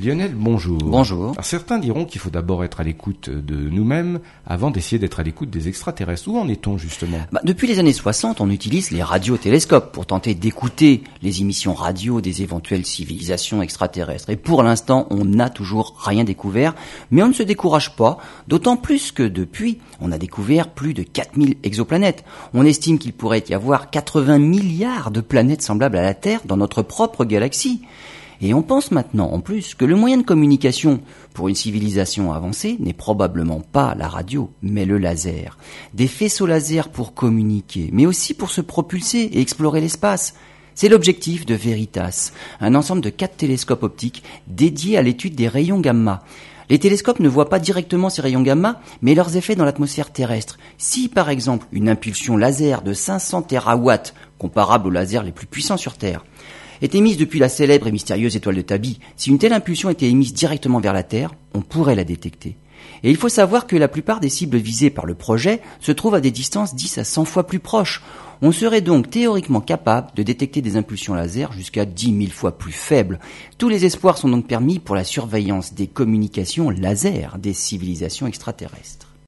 Lionel, bonjour. Bonjour. Alors, certains diront qu'il faut d'abord être à l'écoute de nous-mêmes avant d'essayer d'être à l'écoute des extraterrestres. Où en est-on justement? Bah, Depuis les années 60, on utilise les radiotélescopes pour tenter d'écouter les émissions radio des éventuelles civilisations extraterrestres. Et pour l'instant, on n'a toujours rien découvert, mais on ne se décourage pas, d'autant plus que depuis, on a découvert plus de 4000 exoplanètes. On estime qu'il pourrait y avoir 80 milliards de planètes semblables à la Terre dans notre propre galaxie. Et on pense maintenant en plus que le moyen de communication pour une civilisation avancée n'est probablement pas la radio, mais le laser. Des faisceaux laser pour communiquer, mais aussi pour se propulser et explorer l'espace. C'est l'objectif de Veritas, un ensemble de quatre télescopes optiques dédiés à l'étude des rayons gamma. Les télescopes ne voient pas directement ces rayons gamma, mais leurs effets dans l'atmosphère terrestre. Si par exemple une impulsion laser de 500 terawatts, comparable aux lasers les plus puissants sur Terre, est émise depuis la célèbre et mystérieuse étoile de Tabi, si une telle impulsion était émise directement vers la Terre, on pourrait la détecter. Et il faut savoir que la plupart des cibles visées par le projet se trouvent à des distances 10 à 100 fois plus proches. On serait donc théoriquement capable de détecter des impulsions laser jusqu'à 10 000 fois plus faibles. Tous les espoirs sont donc permis pour la surveillance des communications laser des civilisations extraterrestres.